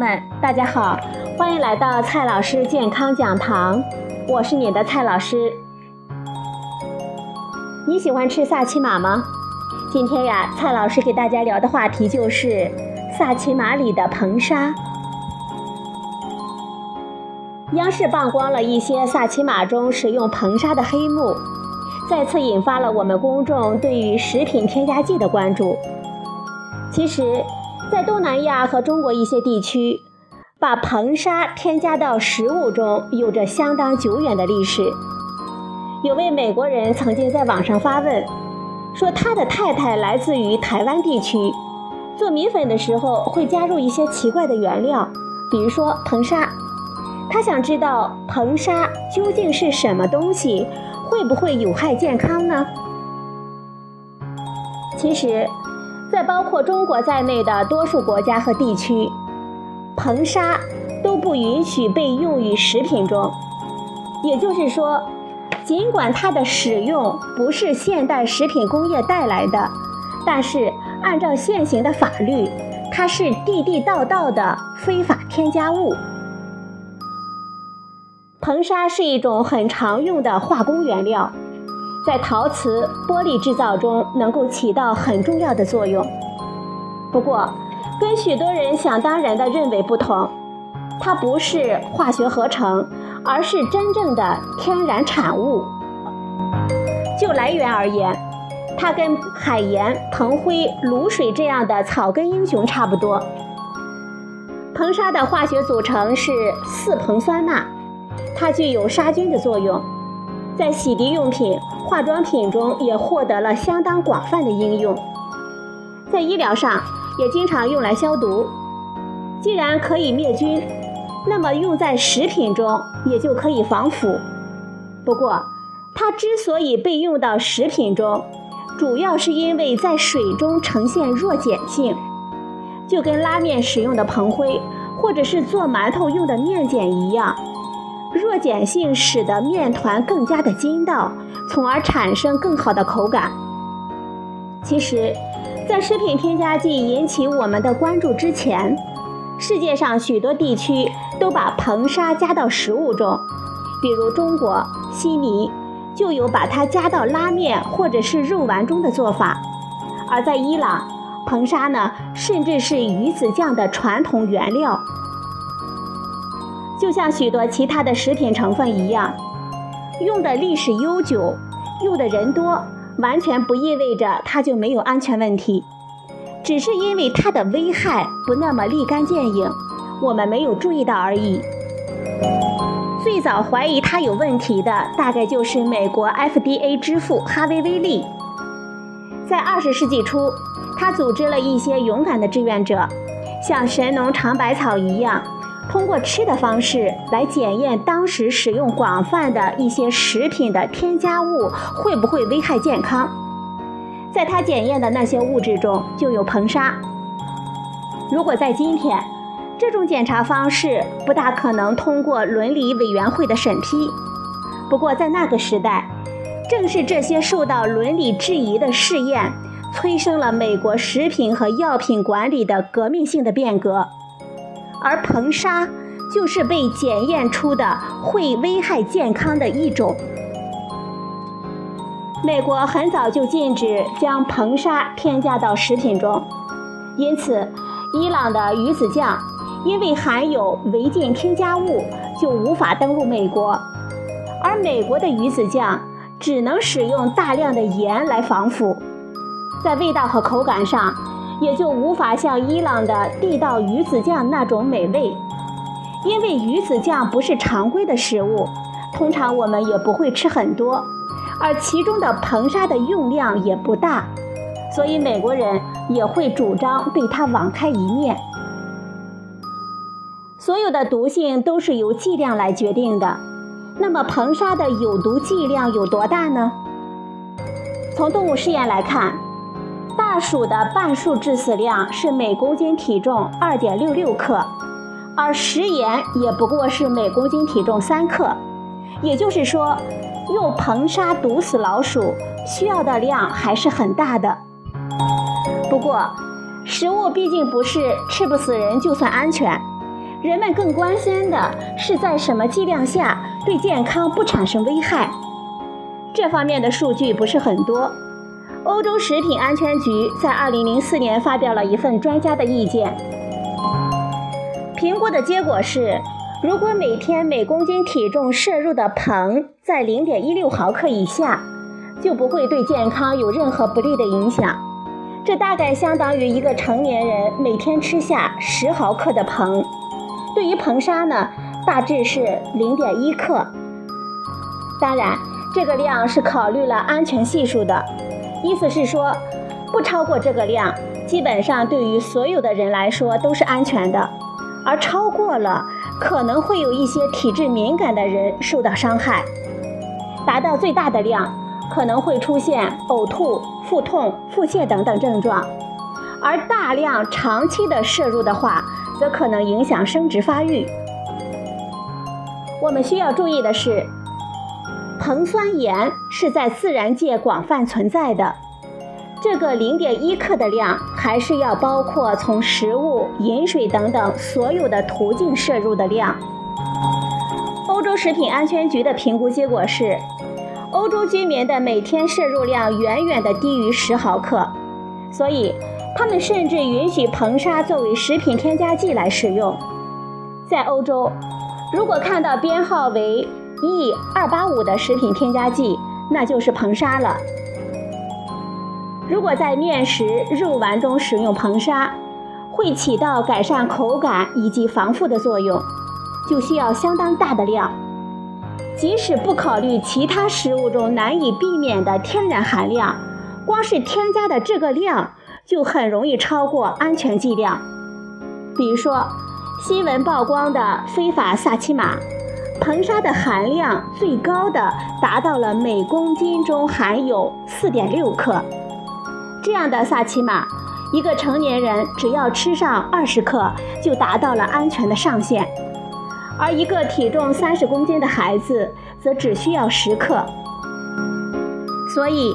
们，大家好，欢迎来到蔡老师健康讲堂，我是你的蔡老师。你喜欢吃萨琪玛吗？今天呀，蔡老师给大家聊的话题就是萨琪玛里的硼砂。央视曝光了一些萨琪玛中使用硼砂的黑幕，再次引发了我们公众对于食品添加剂的关注。其实，在东南亚和中国一些地区，把硼砂添加到食物中有着相当久远的历史。有位美国人曾经在网上发问，说他的太太来自于台湾地区，做米粉的时候会加入一些奇怪的原料，比如说硼砂。他想知道硼砂究竟是什么东西，会不会有害健康呢？其实。在包括中国在内的多数国家和地区，硼砂都不允许被用于食品中。也就是说，尽管它的使用不是现代食品工业带来的，但是按照现行的法律，它是地地道道的非法添加物。硼砂是一种很常用的化工原料。在陶瓷、玻璃制造中能够起到很重要的作用。不过，跟许多人想当然的认为不同，它不是化学合成，而是真正的天然产物。就来源而言，它跟海盐、硼灰、卤水这样的草根英雄差不多。硼砂的化学组成是四硼酸钠，它具有杀菌的作用。在洗涤用品、化妆品中也获得了相当广泛的应用，在医疗上也经常用来消毒。既然可以灭菌，那么用在食品中也就可以防腐。不过，它之所以被用到食品中，主要是因为在水中呈现弱碱性，就跟拉面使用的硼灰，或者是做馒头用的面碱一样。弱碱性使得面团更加的筋道，从而产生更好的口感。其实，在食品添加剂引起我们的关注之前，世界上许多地区都把硼砂加到食物中，比如中国悉尼就有把它加到拉面或者是肉丸中的做法，而在伊朗，硼砂呢甚至是鱼子酱的传统原料。就像许多其他的食品成分一样，用的历史悠久，用的人多，完全不意味着它就没有安全问题，只是因为它的危害不那么立竿见影，我们没有注意到而已。最早怀疑它有问题的，大概就是美国 FDA 之父哈维·威利。在二十世纪初，他组织了一些勇敢的志愿者，像神农尝百草一样。通过吃的方式来检验当时使用广泛的一些食品的添加物会不会危害健康，在他检验的那些物质中就有硼砂。如果在今天，这种检查方式不大可能通过伦理委员会的审批。不过在那个时代，正是这些受到伦理质疑的试验，催生了美国食品和药品管理的革命性的变革。而硼砂就是被检验出的会危害健康的一种。美国很早就禁止将硼砂添加到食品中，因此，伊朗的鱼子酱因为含有违禁添加物，就无法登陆美国。而美国的鱼子酱只能使用大量的盐来防腐，在味道和口感上。也就无法像伊朗的地道鱼子酱那种美味，因为鱼子酱不是常规的食物，通常我们也不会吃很多，而其中的硼砂的用量也不大，所以美国人也会主张对它网开一面。所有的毒性都是由剂量来决定的，那么硼砂的有毒剂量有多大呢？从动物试验来看。大鼠的半数致死量是每公斤体重二点六六克，而食盐也不过是每公斤体重三克。也就是说，用硼砂毒死老鼠需要的量还是很大的。不过，食物毕竟不是吃不死人就算安全，人们更关心的是在什么剂量下对健康不产生危害。这方面的数据不是很多。欧洲食品安全局在2004年发表了一份专家的意见，评估的结果是，如果每天每公斤体重摄入的硼在0.16毫克以下，就不会对健康有任何不利的影响。这大概相当于一个成年人每天吃下10毫克的硼。对于硼砂呢，大致是0.1克。当然，这个量是考虑了安全系数的。意思是说，不超过这个量，基本上对于所有的人来说都是安全的；而超过了，可能会有一些体质敏感的人受到伤害。达到最大的量，可能会出现呕吐、腹痛、腹泻等等症状；而大量长期的摄入的话，则可能影响生殖发育。我们需要注意的是。硼酸盐是在自然界广泛存在的，这个零点一克的量还是要包括从食物、饮水等等所有的途径摄入的量。欧洲食品安全局的评估结果是，欧洲居民的每天摄入量远远的低于十毫克，所以他们甚至允许硼砂作为食品添加剂来使用。在欧洲，如果看到编号为 E 二八五的食品添加剂，那就是硼砂了。如果在面食、肉丸中使用硼砂，会起到改善口感以及防腐的作用，就需要相当大的量。即使不考虑其他食物中难以避免的天然含量，光是添加的这个量就很容易超过安全剂量。比如说，新闻曝光的非法萨琪玛。硼砂的含量最高的达到了每公斤中含有四点六克，这样的萨琪玛，一个成年人只要吃上二十克就达到了安全的上限，而一个体重三十公斤的孩子则只需要十克。所以，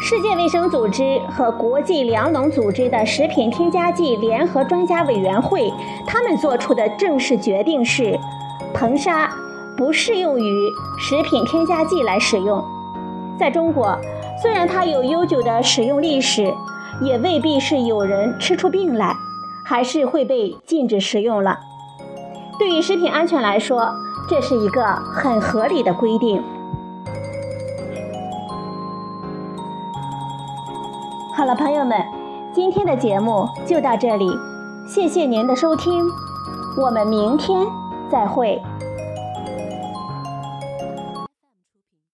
世界卫生组织和国际粮农组织的食品添加剂联合专家委员会，他们做出的正式决定是，硼砂。不适用于食品添加剂来使用。在中国，虽然它有悠久的使用历史，也未必是有人吃出病来，还是会被禁止食用了。对于食品安全来说，这是一个很合理的规定。好了，朋友们，今天的节目就到这里，谢谢您的收听，我们明天再会。